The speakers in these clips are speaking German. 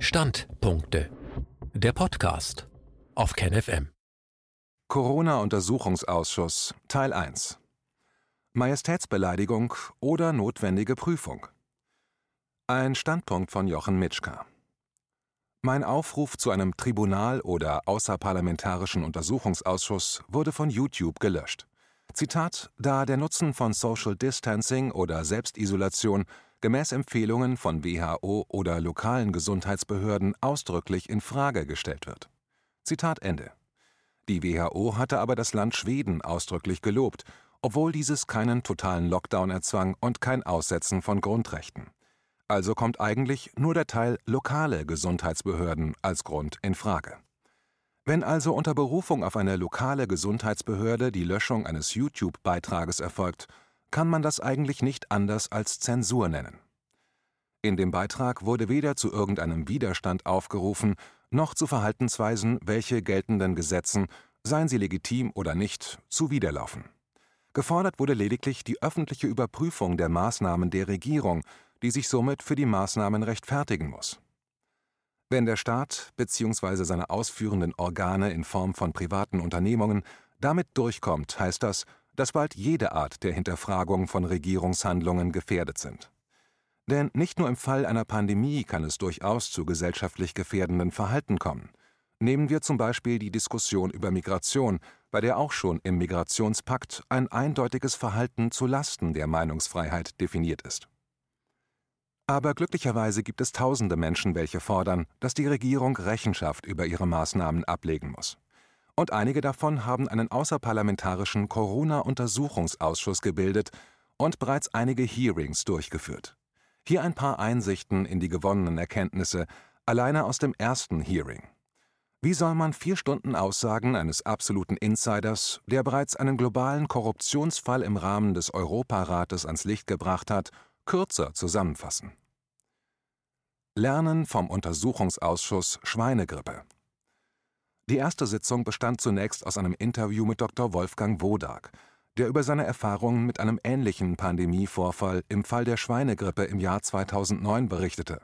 Standpunkte. Der Podcast auf KenFM. Corona-Untersuchungsausschuss Teil 1 Majestätsbeleidigung oder notwendige Prüfung. Ein Standpunkt von Jochen Mitschka. Mein Aufruf zu einem Tribunal oder außerparlamentarischen Untersuchungsausschuss wurde von YouTube gelöscht. Zitat: Da der Nutzen von Social Distancing oder Selbstisolation gemäß Empfehlungen von WHO oder lokalen Gesundheitsbehörden ausdrücklich in Frage gestellt wird. Zitat Ende. Die WHO hatte aber das Land Schweden ausdrücklich gelobt, obwohl dieses keinen totalen Lockdown erzwang und kein Aussetzen von Grundrechten. Also kommt eigentlich nur der Teil lokale Gesundheitsbehörden als Grund in Frage. Wenn also unter Berufung auf eine lokale Gesundheitsbehörde die Löschung eines YouTube-Beitrages erfolgt, kann man das eigentlich nicht anders als Zensur nennen. In dem Beitrag wurde weder zu irgendeinem Widerstand aufgerufen, noch zu Verhaltensweisen, welche geltenden Gesetzen, seien sie legitim oder nicht, zuwiderlaufen. Gefordert wurde lediglich die öffentliche Überprüfung der Maßnahmen der Regierung, die sich somit für die Maßnahmen rechtfertigen muss. Wenn der Staat bzw. seine ausführenden Organe in Form von privaten Unternehmungen damit durchkommt, heißt das, dass bald jede Art der Hinterfragung von Regierungshandlungen gefährdet sind. Denn nicht nur im Fall einer Pandemie kann es durchaus zu gesellschaftlich gefährdenden Verhalten kommen. Nehmen wir zum Beispiel die Diskussion über Migration, bei der auch schon im Migrationspakt ein eindeutiges Verhalten zu Lasten der Meinungsfreiheit definiert ist. Aber glücklicherweise gibt es tausende Menschen, welche fordern, dass die Regierung Rechenschaft über ihre Maßnahmen ablegen muss und einige davon haben einen außerparlamentarischen Corona-Untersuchungsausschuss gebildet und bereits einige Hearings durchgeführt. Hier ein paar Einsichten in die gewonnenen Erkenntnisse, alleine aus dem ersten Hearing. Wie soll man vier Stunden Aussagen eines absoluten Insiders, der bereits einen globalen Korruptionsfall im Rahmen des Europarates ans Licht gebracht hat, kürzer zusammenfassen? Lernen vom Untersuchungsausschuss Schweinegrippe die erste Sitzung bestand zunächst aus einem Interview mit Dr. Wolfgang Wodak, der über seine Erfahrungen mit einem ähnlichen Pandemievorfall im Fall der Schweinegrippe im Jahr 2009 berichtete.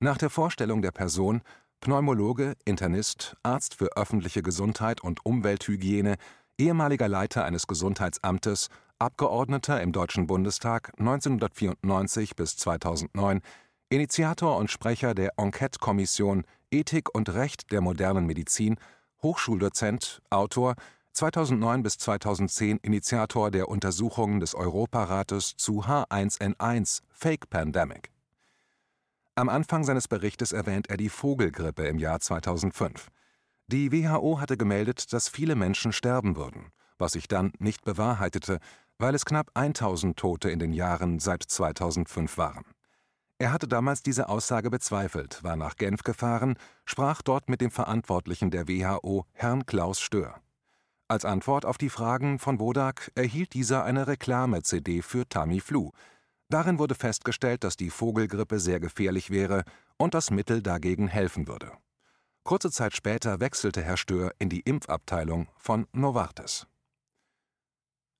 Nach der Vorstellung der Person Pneumologe, Internist, Arzt für öffentliche Gesundheit und Umwelthygiene, ehemaliger Leiter eines Gesundheitsamtes, Abgeordneter im Deutschen Bundestag 1994 bis 2009, Initiator und Sprecher der Enquete-Kommission Ethik und Recht der modernen Medizin, Hochschuldozent, Autor, 2009 bis 2010 Initiator der Untersuchungen des Europarates zu H1N1 Fake Pandemic. Am Anfang seines Berichtes erwähnt er die Vogelgrippe im Jahr 2005. Die WHO hatte gemeldet, dass viele Menschen sterben würden, was sich dann nicht bewahrheitete, weil es knapp 1000 Tote in den Jahren seit 2005 waren. Er hatte damals diese Aussage bezweifelt, war nach Genf gefahren, sprach dort mit dem Verantwortlichen der WHO, Herrn Klaus Stör. Als Antwort auf die Fragen von Wodak erhielt dieser eine Reklame-CD für Tamiflu. Darin wurde festgestellt, dass die Vogelgrippe sehr gefährlich wäre und das Mittel dagegen helfen würde. Kurze Zeit später wechselte Herr Stör in die Impfabteilung von Novartis.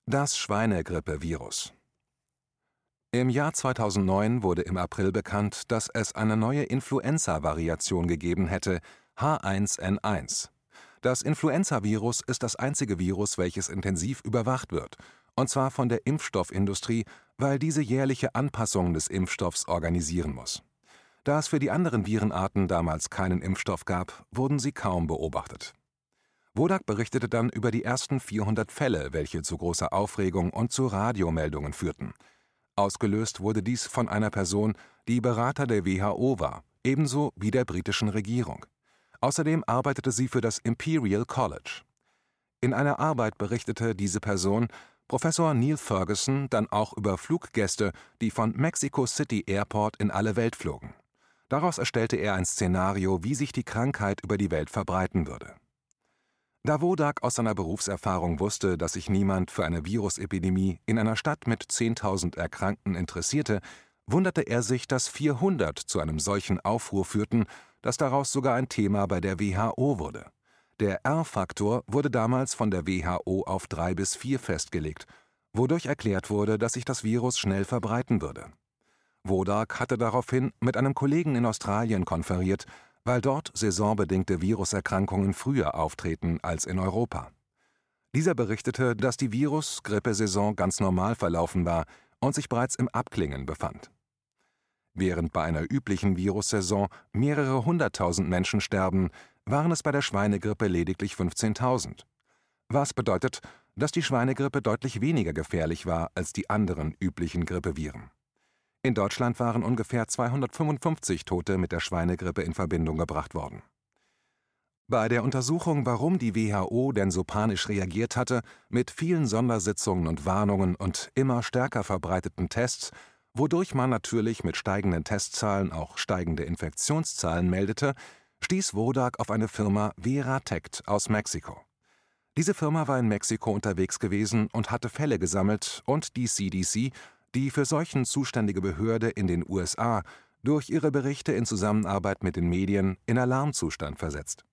Das Schweinegrippe-Virus im Jahr 2009 wurde im April bekannt, dass es eine neue Influenza-Variation gegeben hätte, H1N1. Das Influenza-Virus ist das einzige Virus, welches intensiv überwacht wird, und zwar von der Impfstoffindustrie, weil diese jährliche Anpassungen des Impfstoffs organisieren muss. Da es für die anderen Virenarten damals keinen Impfstoff gab, wurden sie kaum beobachtet. Wodak berichtete dann über die ersten 400 Fälle, welche zu großer Aufregung und zu Radiomeldungen führten. Ausgelöst wurde dies von einer Person, die Berater der WHO war, ebenso wie der britischen Regierung. Außerdem arbeitete sie für das Imperial College. In einer Arbeit berichtete diese Person, Professor Neil Ferguson dann auch über Fluggäste, die von Mexico City Airport in alle Welt flogen. Daraus erstellte er ein Szenario, wie sich die Krankheit über die Welt verbreiten würde. Da Wodak aus seiner Berufserfahrung wusste, dass sich niemand für eine Virusepidemie in einer Stadt mit 10.000 Erkrankten interessierte, wunderte er sich, dass 400 zu einem solchen Aufruhr führten, dass daraus sogar ein Thema bei der WHO wurde. Der R-Faktor wurde damals von der WHO auf drei bis vier festgelegt, wodurch erklärt wurde, dass sich das Virus schnell verbreiten würde. Wodak hatte daraufhin mit einem Kollegen in Australien konferiert, weil dort saisonbedingte Viruserkrankungen früher auftreten als in Europa. Dieser berichtete, dass die Virus-Grippesaison ganz normal verlaufen war und sich bereits im Abklingen befand. Während bei einer üblichen Virussaison mehrere hunderttausend Menschen sterben, waren es bei der Schweinegrippe lediglich 15.000. Was bedeutet, dass die Schweinegrippe deutlich weniger gefährlich war als die anderen üblichen Grippeviren. In Deutschland waren ungefähr 255 Tote mit der Schweinegrippe in Verbindung gebracht worden. Bei der Untersuchung, warum die WHO denn so panisch reagiert hatte, mit vielen Sondersitzungen und Warnungen und immer stärker verbreiteten Tests, wodurch man natürlich mit steigenden Testzahlen auch steigende Infektionszahlen meldete, stieß Wodak auf eine Firma Veratect aus Mexiko. Diese Firma war in Mexiko unterwegs gewesen und hatte Fälle gesammelt und die CDC, die für Seuchen zuständige Behörde in den USA, durch ihre Berichte in Zusammenarbeit mit den Medien in Alarmzustand versetzt.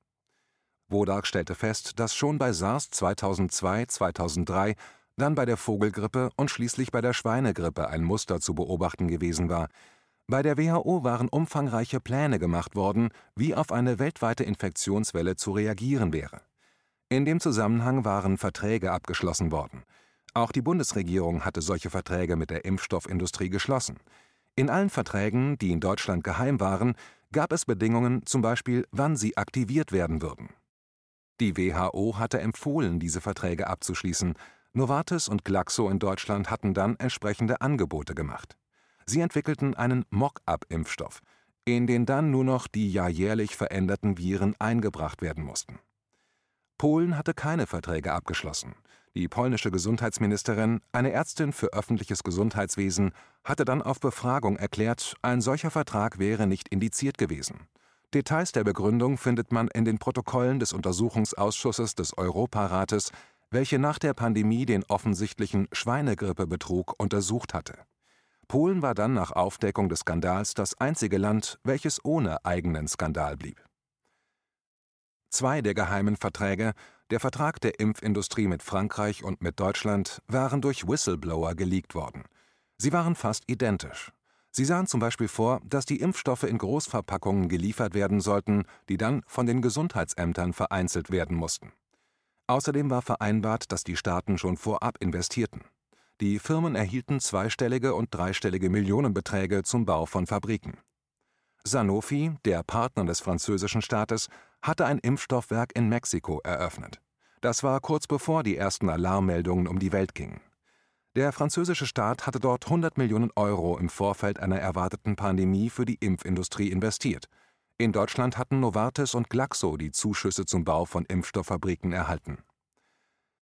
Wodak stellte fest, dass schon bei SARS 2002/2003, dann bei der Vogelgrippe und schließlich bei der Schweinegrippe ein Muster zu beobachten gewesen war. Bei der WHO waren umfangreiche Pläne gemacht worden, wie auf eine weltweite Infektionswelle zu reagieren wäre. In dem Zusammenhang waren Verträge abgeschlossen worden. Auch die Bundesregierung hatte solche Verträge mit der Impfstoffindustrie geschlossen. In allen Verträgen, die in Deutschland geheim waren, gab es Bedingungen, zum Beispiel, wann sie aktiviert werden würden. Die WHO hatte empfohlen, diese Verträge abzuschließen. Novartis und Glaxo in Deutschland hatten dann entsprechende Angebote gemacht. Sie entwickelten einen Mock-up-Impfstoff, in den dann nur noch die ja jährlich veränderten Viren eingebracht werden mussten. Polen hatte keine Verträge abgeschlossen. Die polnische Gesundheitsministerin, eine Ärztin für öffentliches Gesundheitswesen, hatte dann auf Befragung erklärt, ein solcher Vertrag wäre nicht indiziert gewesen. Details der Begründung findet man in den Protokollen des Untersuchungsausschusses des Europarates, welche nach der Pandemie den offensichtlichen Schweinegrippebetrug untersucht hatte. Polen war dann nach Aufdeckung des Skandals das einzige Land, welches ohne eigenen Skandal blieb. Zwei der geheimen Verträge, der Vertrag der Impfindustrie mit Frankreich und mit Deutschland, waren durch Whistleblower geleakt worden. Sie waren fast identisch. Sie sahen zum Beispiel vor, dass die Impfstoffe in Großverpackungen geliefert werden sollten, die dann von den Gesundheitsämtern vereinzelt werden mussten. Außerdem war vereinbart, dass die Staaten schon vorab investierten. Die Firmen erhielten zweistellige und dreistellige Millionenbeträge zum Bau von Fabriken. Sanofi, der Partner des französischen Staates, hatte ein Impfstoffwerk in Mexiko eröffnet. Das war kurz bevor die ersten Alarmmeldungen um die Welt gingen. Der französische Staat hatte dort 100 Millionen Euro im Vorfeld einer erwarteten Pandemie für die Impfindustrie investiert. In Deutschland hatten Novartis und Glaxo die Zuschüsse zum Bau von Impfstofffabriken erhalten.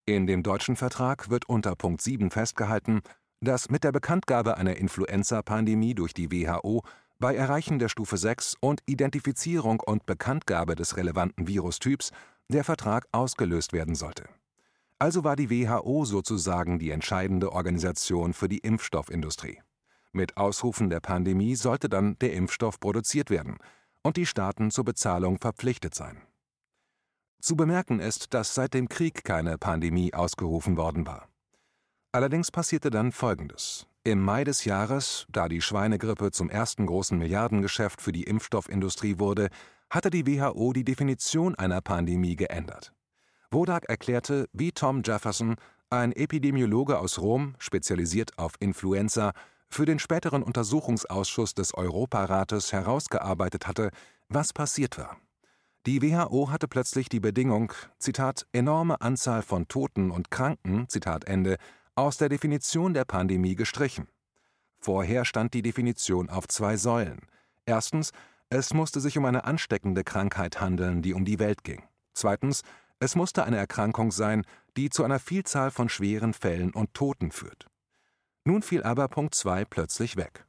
In dem deutschen Vertrag wird unter Punkt 7 festgehalten, dass mit der Bekanntgabe einer Influenza-Pandemie durch die WHO bei Erreichen der Stufe 6 und Identifizierung und Bekanntgabe des relevanten Virustyps der Vertrag ausgelöst werden sollte. Also war die WHO sozusagen die entscheidende Organisation für die Impfstoffindustrie. Mit Ausrufen der Pandemie sollte dann der Impfstoff produziert werden und die Staaten zur Bezahlung verpflichtet sein. Zu bemerken ist, dass seit dem Krieg keine Pandemie ausgerufen worden war. Allerdings passierte dann Folgendes. Im Mai des Jahres, da die Schweinegrippe zum ersten großen Milliardengeschäft für die Impfstoffindustrie wurde, hatte die WHO die Definition einer Pandemie geändert. Wodak erklärte, wie Tom Jefferson, ein Epidemiologe aus Rom, spezialisiert auf Influenza, für den späteren Untersuchungsausschuss des Europarates herausgearbeitet hatte, was passiert war. Die WHO hatte plötzlich die Bedingung, Zitat, enorme Anzahl von Toten und Kranken, Zitat Ende, aus der Definition der Pandemie gestrichen. Vorher stand die Definition auf zwei Säulen. Erstens, es musste sich um eine ansteckende Krankheit handeln, die um die Welt ging. Zweitens, es musste eine Erkrankung sein, die zu einer Vielzahl von schweren Fällen und Toten führt. Nun fiel aber Punkt 2 plötzlich weg.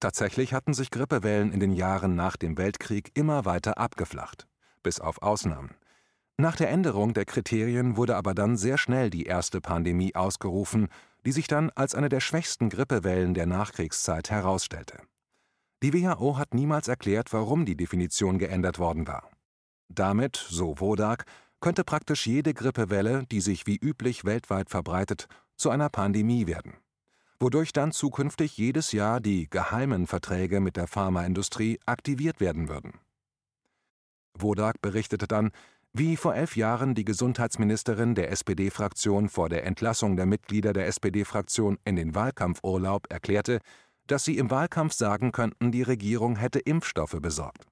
Tatsächlich hatten sich Grippewellen in den Jahren nach dem Weltkrieg immer weiter abgeflacht, bis auf Ausnahmen. Nach der Änderung der Kriterien wurde aber dann sehr schnell die erste Pandemie ausgerufen, die sich dann als eine der schwächsten Grippewellen der Nachkriegszeit herausstellte. Die WHO hat niemals erklärt, warum die Definition geändert worden war. Damit, so Wodak, könnte praktisch jede Grippewelle, die sich wie üblich weltweit verbreitet, zu einer Pandemie werden. wodurch dann zukünftig jedes Jahr die geheimen Verträge mit der Pharmaindustrie aktiviert werden würden. Wodak berichtete dann, wie vor elf Jahren die Gesundheitsministerin der SPD-Fraktion vor der Entlassung der Mitglieder der SPD-Fraktion in den Wahlkampfurlaub erklärte, dass sie im Wahlkampf sagen könnten, die Regierung hätte Impfstoffe besorgt.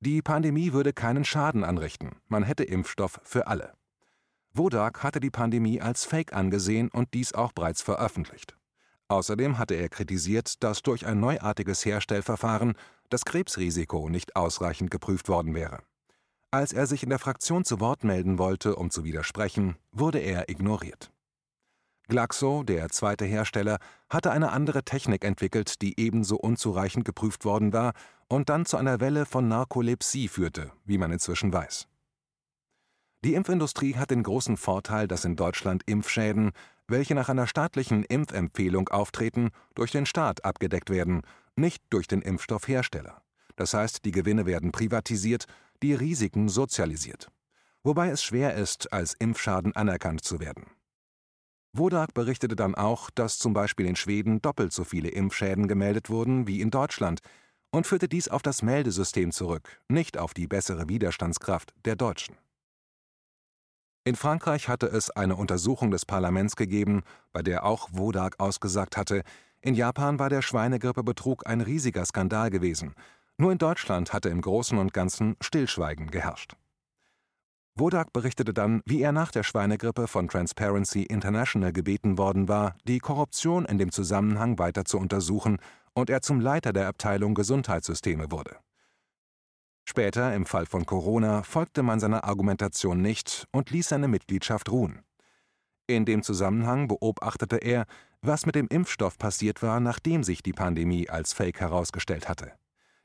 Die Pandemie würde keinen Schaden anrichten, man hätte Impfstoff für alle. Wodak hatte die Pandemie als Fake angesehen und dies auch bereits veröffentlicht. Außerdem hatte er kritisiert, dass durch ein neuartiges Herstellverfahren das Krebsrisiko nicht ausreichend geprüft worden wäre. Als er sich in der Fraktion zu Wort melden wollte, um zu widersprechen, wurde er ignoriert. Glaxo, der zweite Hersteller, hatte eine andere Technik entwickelt, die ebenso unzureichend geprüft worden war und dann zu einer Welle von Narkolepsie führte, wie man inzwischen weiß. Die Impfindustrie hat den großen Vorteil, dass in Deutschland Impfschäden, welche nach einer staatlichen Impfempfehlung auftreten, durch den Staat abgedeckt werden, nicht durch den Impfstoffhersteller. Das heißt, die Gewinne werden privatisiert, die Risiken sozialisiert. Wobei es schwer ist, als Impfschaden anerkannt zu werden. Wodak berichtete dann auch, dass zum Beispiel in Schweden doppelt so viele Impfschäden gemeldet wurden wie in Deutschland und führte dies auf das Meldesystem zurück, nicht auf die bessere Widerstandskraft der Deutschen. In Frankreich hatte es eine Untersuchung des Parlaments gegeben, bei der auch Wodak ausgesagt hatte, in Japan war der Schweinegrippe-Betrug ein riesiger Skandal gewesen, nur in Deutschland hatte im Großen und Ganzen Stillschweigen geherrscht. Wodak berichtete dann, wie er nach der Schweinegrippe von Transparency International gebeten worden war, die Korruption in dem Zusammenhang weiter zu untersuchen, und er zum Leiter der Abteilung Gesundheitssysteme wurde. Später, im Fall von Corona, folgte man seiner Argumentation nicht und ließ seine Mitgliedschaft ruhen. In dem Zusammenhang beobachtete er, was mit dem Impfstoff passiert war, nachdem sich die Pandemie als Fake herausgestellt hatte.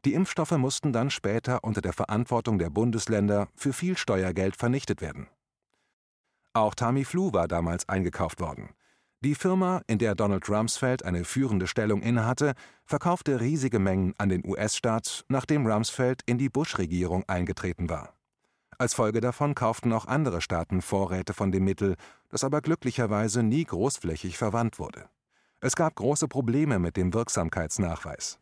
Die Impfstoffe mussten dann später unter der Verantwortung der Bundesländer für viel Steuergeld vernichtet werden. Auch Tamiflu war damals eingekauft worden. Die Firma, in der Donald Rumsfeld eine führende Stellung innehatte, verkaufte riesige Mengen an den US-Staat, nachdem Rumsfeld in die Bush-Regierung eingetreten war. Als Folge davon kauften auch andere Staaten Vorräte von dem Mittel, das aber glücklicherweise nie großflächig verwandt wurde. Es gab große Probleme mit dem Wirksamkeitsnachweis.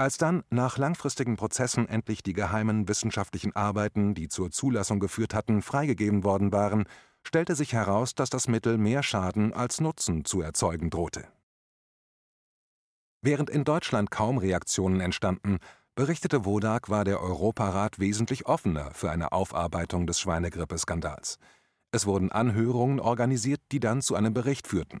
Als dann nach langfristigen Prozessen endlich die geheimen wissenschaftlichen Arbeiten, die zur Zulassung geführt hatten, freigegeben worden waren, stellte sich heraus, dass das Mittel mehr Schaden als Nutzen zu erzeugen drohte. Während in Deutschland kaum Reaktionen entstanden, berichtete Wodak, war der Europarat wesentlich offener für eine Aufarbeitung des Schweinegrippe-Skandals. Es wurden Anhörungen organisiert, die dann zu einem Bericht führten.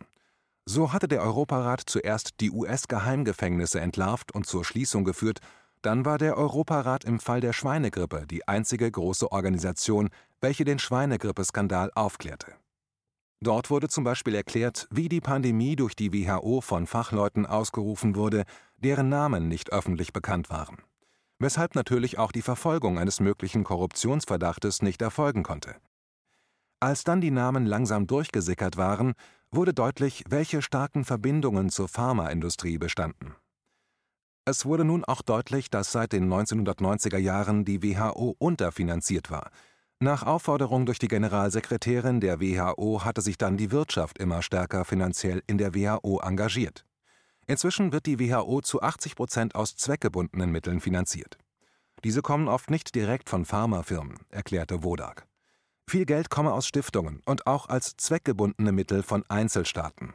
So hatte der Europarat zuerst die US-Geheimgefängnisse entlarvt und zur Schließung geführt, dann war der Europarat im Fall der Schweinegrippe die einzige große Organisation, welche den Schweinegrippe-Skandal aufklärte. Dort wurde zum Beispiel erklärt, wie die Pandemie durch die WHO von Fachleuten ausgerufen wurde, deren Namen nicht öffentlich bekannt waren. Weshalb natürlich auch die Verfolgung eines möglichen Korruptionsverdachtes nicht erfolgen konnte. Als dann die Namen langsam durchgesickert waren, wurde deutlich, welche starken Verbindungen zur Pharmaindustrie bestanden. Es wurde nun auch deutlich, dass seit den 1990er Jahren die WHO unterfinanziert war. Nach Aufforderung durch die Generalsekretärin der WHO hatte sich dann die Wirtschaft immer stärker finanziell in der WHO engagiert. Inzwischen wird die WHO zu 80 Prozent aus zweckgebundenen Mitteln finanziert. Diese kommen oft nicht direkt von Pharmafirmen, erklärte Wodak. Viel Geld komme aus Stiftungen und auch als zweckgebundene Mittel von Einzelstaaten.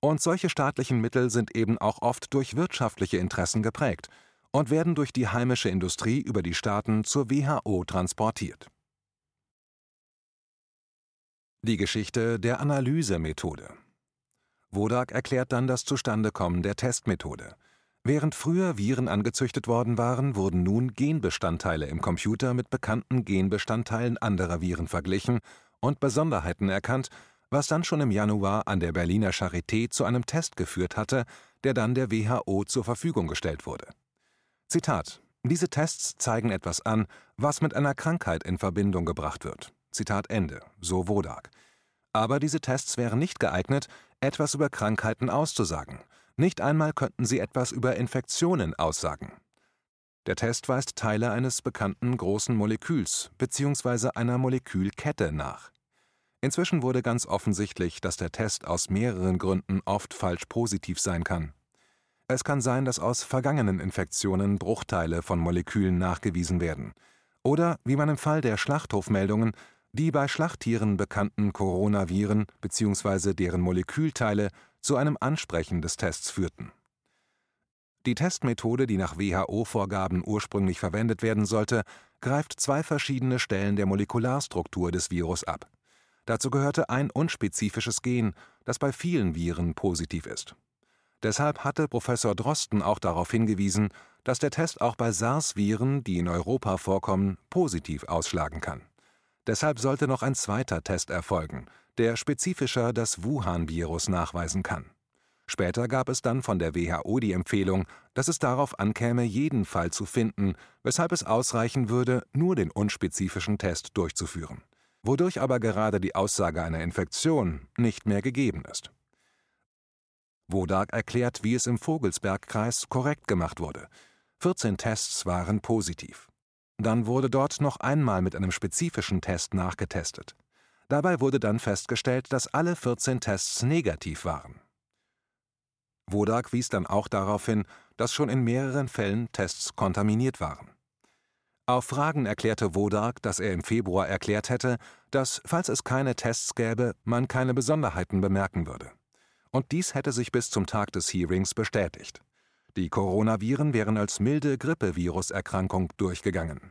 Und solche staatlichen Mittel sind eben auch oft durch wirtschaftliche Interessen geprägt und werden durch die heimische Industrie über die Staaten zur WHO transportiert. Die Geschichte der Analysemethode. Wodak erklärt dann das Zustandekommen der Testmethode. Während früher Viren angezüchtet worden waren, wurden nun Genbestandteile im Computer mit bekannten Genbestandteilen anderer Viren verglichen und Besonderheiten erkannt, was dann schon im Januar an der Berliner Charité zu einem Test geführt hatte, der dann der WHO zur Verfügung gestellt wurde. Zitat diese Tests zeigen etwas an, was mit einer Krankheit in Verbindung gebracht wird. Zitat Ende, so Wodak. Aber diese Tests wären nicht geeignet, etwas über Krankheiten auszusagen. Nicht einmal könnten sie etwas über Infektionen aussagen. Der Test weist Teile eines bekannten großen Moleküls bzw. einer Molekülkette nach. Inzwischen wurde ganz offensichtlich, dass der Test aus mehreren Gründen oft falsch positiv sein kann. Es kann sein, dass aus vergangenen Infektionen Bruchteile von Molekülen nachgewiesen werden. Oder, wie man im Fall der Schlachthofmeldungen, die bei Schlachttieren bekannten Coronaviren bzw. deren Molekülteile zu einem Ansprechen des Tests führten. Die Testmethode, die nach WHO-Vorgaben ursprünglich verwendet werden sollte, greift zwei verschiedene Stellen der Molekularstruktur des Virus ab. Dazu gehörte ein unspezifisches Gen, das bei vielen Viren positiv ist. Deshalb hatte Professor Drosten auch darauf hingewiesen, dass der Test auch bei SARS-Viren, die in Europa vorkommen, positiv ausschlagen kann. Deshalb sollte noch ein zweiter Test erfolgen, der spezifischer das Wuhan-Virus nachweisen kann. Später gab es dann von der WHO die Empfehlung, dass es darauf ankäme, jeden Fall zu finden, weshalb es ausreichen würde, nur den unspezifischen Test durchzuführen wodurch aber gerade die Aussage einer Infektion nicht mehr gegeben ist. Wodak erklärt, wie es im Vogelsbergkreis korrekt gemacht wurde. 14 Tests waren positiv. Dann wurde dort noch einmal mit einem spezifischen Test nachgetestet. Dabei wurde dann festgestellt, dass alle 14 Tests negativ waren. Wodak wies dann auch darauf hin, dass schon in mehreren Fällen Tests kontaminiert waren. Auf Fragen erklärte Wodark, dass er im Februar erklärt hätte, dass, falls es keine Tests gäbe, man keine Besonderheiten bemerken würde. Und dies hätte sich bis zum Tag des Hearings bestätigt. Die Coronaviren wären als milde Grippeviruserkrankung durchgegangen.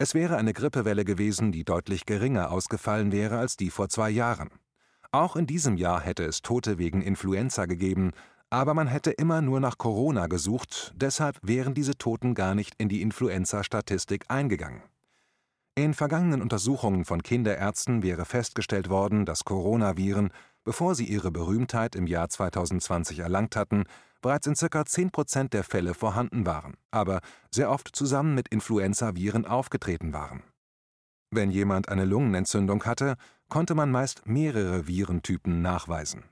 Es wäre eine Grippewelle gewesen, die deutlich geringer ausgefallen wäre als die vor zwei Jahren. Auch in diesem Jahr hätte es Tote wegen Influenza gegeben, aber man hätte immer nur nach Corona gesucht, deshalb wären diese Toten gar nicht in die Influenza-Statistik eingegangen. In vergangenen Untersuchungen von Kinderärzten wäre festgestellt worden, dass Coronaviren, bevor sie ihre Berühmtheit im Jahr 2020 erlangt hatten, bereits in ca. 10 Prozent der Fälle vorhanden waren, aber sehr oft zusammen mit Influenzaviren aufgetreten waren. Wenn jemand eine Lungenentzündung hatte, konnte man meist mehrere Virentypen nachweisen.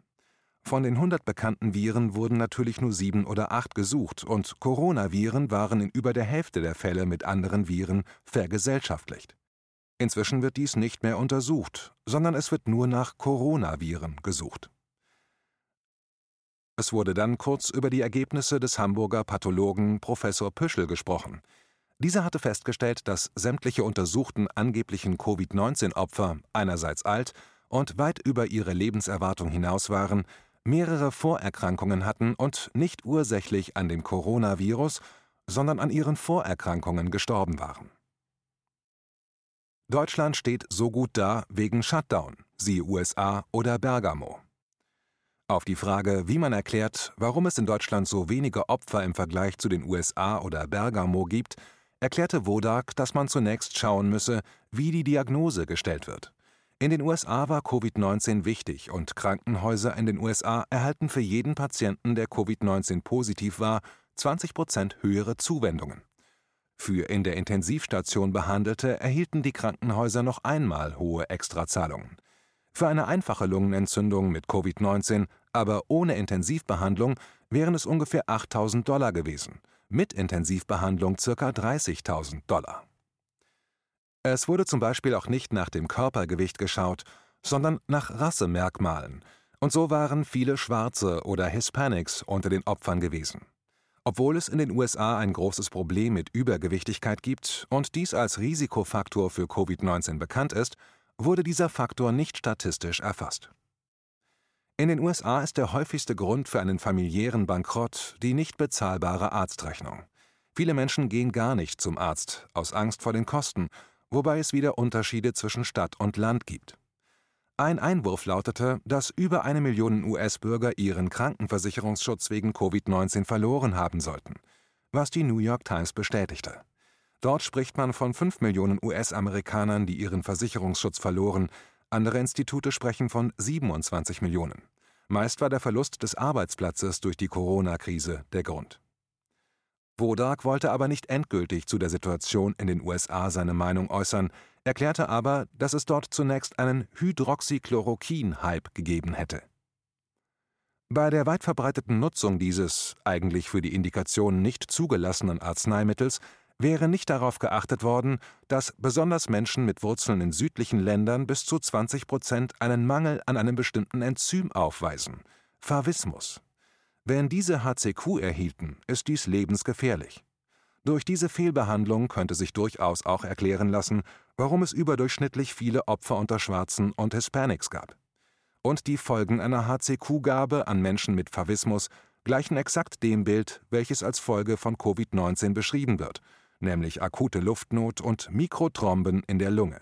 Von den 100 bekannten Viren wurden natürlich nur sieben oder acht gesucht und Coronaviren waren in über der Hälfte der Fälle mit anderen Viren vergesellschaftlicht. Inzwischen wird dies nicht mehr untersucht, sondern es wird nur nach Coronaviren gesucht. Es wurde dann kurz über die Ergebnisse des Hamburger Pathologen Professor Püschel gesprochen. Dieser hatte festgestellt, dass sämtliche untersuchten angeblichen Covid-19-Opfer einerseits alt und weit über ihre Lebenserwartung hinaus waren mehrere Vorerkrankungen hatten und nicht ursächlich an dem Coronavirus, sondern an ihren Vorerkrankungen gestorben waren. Deutschland steht so gut da wegen Shutdown, siehe USA oder Bergamo. Auf die Frage, wie man erklärt, warum es in Deutschland so wenige Opfer im Vergleich zu den USA oder Bergamo gibt, erklärte Wodak, dass man zunächst schauen müsse, wie die Diagnose gestellt wird. In den USA war Covid-19 wichtig und Krankenhäuser in den USA erhalten für jeden Patienten, der Covid-19 positiv war, 20 Prozent höhere Zuwendungen. Für in der Intensivstation Behandelte erhielten die Krankenhäuser noch einmal hohe Extrazahlungen. Für eine einfache Lungenentzündung mit Covid-19, aber ohne Intensivbehandlung, wären es ungefähr 8000 Dollar gewesen, mit Intensivbehandlung ca. 30.000 Dollar. Es wurde zum Beispiel auch nicht nach dem Körpergewicht geschaut, sondern nach Rassemerkmalen, und so waren viele Schwarze oder Hispanics unter den Opfern gewesen. Obwohl es in den USA ein großes Problem mit Übergewichtigkeit gibt und dies als Risikofaktor für Covid-19 bekannt ist, wurde dieser Faktor nicht statistisch erfasst. In den USA ist der häufigste Grund für einen familiären Bankrott die nicht bezahlbare Arztrechnung. Viele Menschen gehen gar nicht zum Arzt aus Angst vor den Kosten wobei es wieder Unterschiede zwischen Stadt und Land gibt. Ein Einwurf lautete, dass über eine Million US-Bürger ihren Krankenversicherungsschutz wegen Covid-19 verloren haben sollten, was die New York Times bestätigte. Dort spricht man von 5 Millionen US-Amerikanern, die ihren Versicherungsschutz verloren, andere Institute sprechen von 27 Millionen. Meist war der Verlust des Arbeitsplatzes durch die Corona-Krise der Grund. Wodak wollte aber nicht endgültig zu der Situation in den USA seine Meinung äußern, erklärte aber, dass es dort zunächst einen Hydroxychloroquin-Hype gegeben hätte. Bei der weit verbreiteten Nutzung dieses, eigentlich für die Indikation nicht zugelassenen Arzneimittels, wäre nicht darauf geachtet worden, dass besonders Menschen mit Wurzeln in südlichen Ländern bis zu 20 Prozent einen Mangel an einem bestimmten Enzym aufweisen, Favismus. Wenn diese HCQ erhielten, ist dies lebensgefährlich. Durch diese Fehlbehandlung könnte sich durchaus auch erklären lassen, warum es überdurchschnittlich viele Opfer unter Schwarzen und Hispanics gab. Und die Folgen einer HCQ-Gabe an Menschen mit Favismus gleichen exakt dem Bild, welches als Folge von Covid-19 beschrieben wird, nämlich akute Luftnot und Mikrothromben in der Lunge.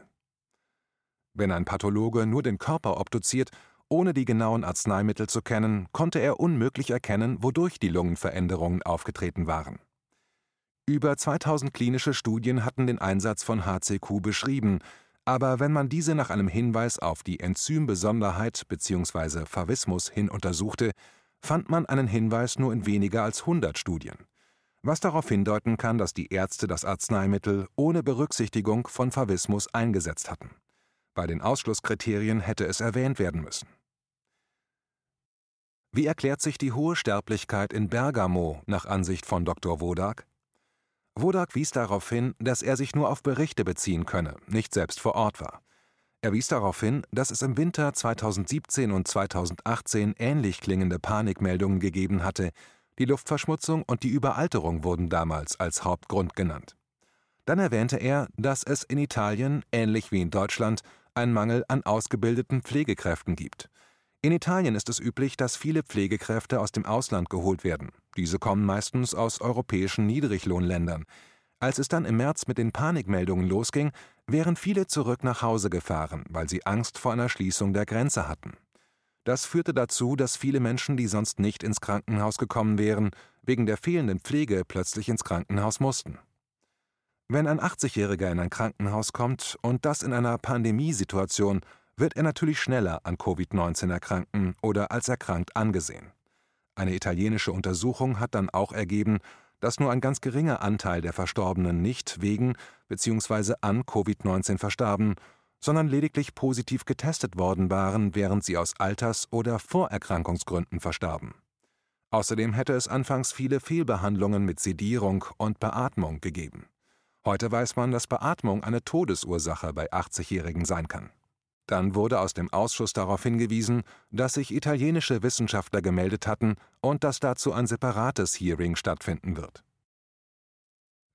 Wenn ein Pathologe nur den Körper obduziert, ohne die genauen Arzneimittel zu kennen, konnte er unmöglich erkennen, wodurch die Lungenveränderungen aufgetreten waren. Über 2000 klinische Studien hatten den Einsatz von HCQ beschrieben, aber wenn man diese nach einem Hinweis auf die Enzymbesonderheit bzw. Favismus hin untersuchte, fand man einen Hinweis nur in weniger als 100 Studien was darauf hindeuten kann, dass die Ärzte das Arzneimittel ohne Berücksichtigung von Favismus eingesetzt hatten. Bei den Ausschlusskriterien hätte es erwähnt werden müssen. Wie erklärt sich die hohe Sterblichkeit in Bergamo nach Ansicht von Dr. Wodak? Wodak wies darauf hin, dass er sich nur auf Berichte beziehen könne, nicht selbst vor Ort war. Er wies darauf hin, dass es im Winter 2017 und 2018 ähnlich klingende Panikmeldungen gegeben hatte, die Luftverschmutzung und die Überalterung wurden damals als Hauptgrund genannt. Dann erwähnte er, dass es in Italien, ähnlich wie in Deutschland, einen Mangel an ausgebildeten Pflegekräften gibt. In Italien ist es üblich, dass viele Pflegekräfte aus dem Ausland geholt werden. Diese kommen meistens aus europäischen Niedriglohnländern. Als es dann im März mit den Panikmeldungen losging, wären viele zurück nach Hause gefahren, weil sie Angst vor einer Schließung der Grenze hatten. Das führte dazu, dass viele Menschen, die sonst nicht ins Krankenhaus gekommen wären, wegen der fehlenden Pflege plötzlich ins Krankenhaus mussten. Wenn ein 80-Jähriger in ein Krankenhaus kommt und das in einer Pandemiesituation, wird er natürlich schneller an Covid-19 erkranken oder als erkrankt angesehen. Eine italienische Untersuchung hat dann auch ergeben, dass nur ein ganz geringer Anteil der Verstorbenen nicht wegen bzw. an Covid-19 verstarben sondern lediglich positiv getestet worden waren, während sie aus Alters- oder Vorerkrankungsgründen verstarben. Außerdem hätte es anfangs viele Fehlbehandlungen mit Sedierung und Beatmung gegeben. Heute weiß man, dass Beatmung eine Todesursache bei 80-Jährigen sein kann. Dann wurde aus dem Ausschuss darauf hingewiesen, dass sich italienische Wissenschaftler gemeldet hatten und dass dazu ein separates Hearing stattfinden wird.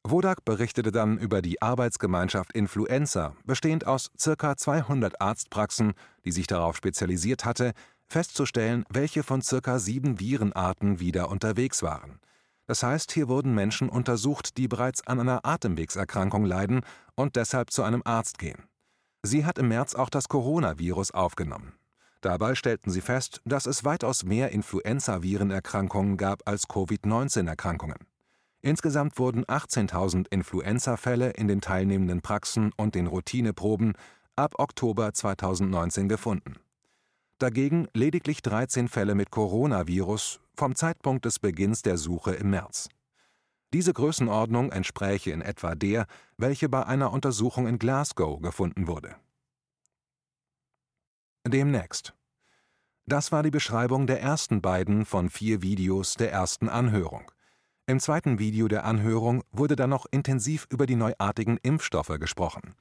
Wodak berichtete dann über die Arbeitsgemeinschaft Influenza, bestehend aus ca. 200 Arztpraxen, die sich darauf spezialisiert hatte, festzustellen, welche von ca. sieben Virenarten wieder unterwegs waren. Das heißt, hier wurden Menschen untersucht, die bereits an einer Atemwegserkrankung leiden und deshalb zu einem Arzt gehen. Sie hat im März auch das Coronavirus aufgenommen. Dabei stellten sie fest, dass es weitaus mehr Influenza-Virenerkrankungen gab als Covid-19-Erkrankungen. Insgesamt wurden 18.000 Influenza-Fälle in den teilnehmenden Praxen und den Routineproben ab Oktober 2019 gefunden. Dagegen lediglich 13 Fälle mit Coronavirus vom Zeitpunkt des Beginns der Suche im März. Diese Größenordnung entspräche in etwa der, welche bei einer Untersuchung in Glasgow gefunden wurde. Demnächst. Das war die Beschreibung der ersten beiden von vier Videos der ersten Anhörung. Im zweiten Video der Anhörung wurde dann noch intensiv über die neuartigen Impfstoffe gesprochen.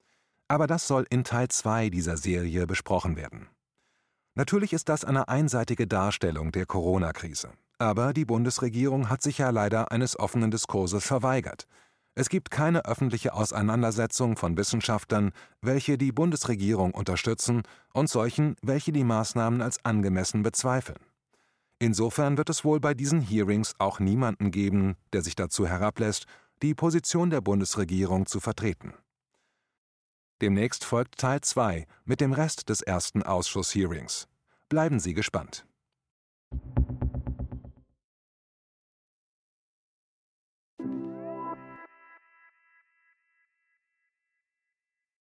Aber das soll in Teil 2 dieser Serie besprochen werden. Natürlich ist das eine einseitige Darstellung der Corona-Krise. Aber die Bundesregierung hat sich ja leider eines offenen Diskurses verweigert. Es gibt keine öffentliche Auseinandersetzung von Wissenschaftlern, welche die Bundesregierung unterstützen, und solchen, welche die Maßnahmen als angemessen bezweifeln. Insofern wird es wohl bei diesen Hearings auch niemanden geben, der sich dazu herablässt, die Position der Bundesregierung zu vertreten. Demnächst folgt Teil 2 mit dem Rest des ersten Ausschusshearings. Bleiben Sie gespannt.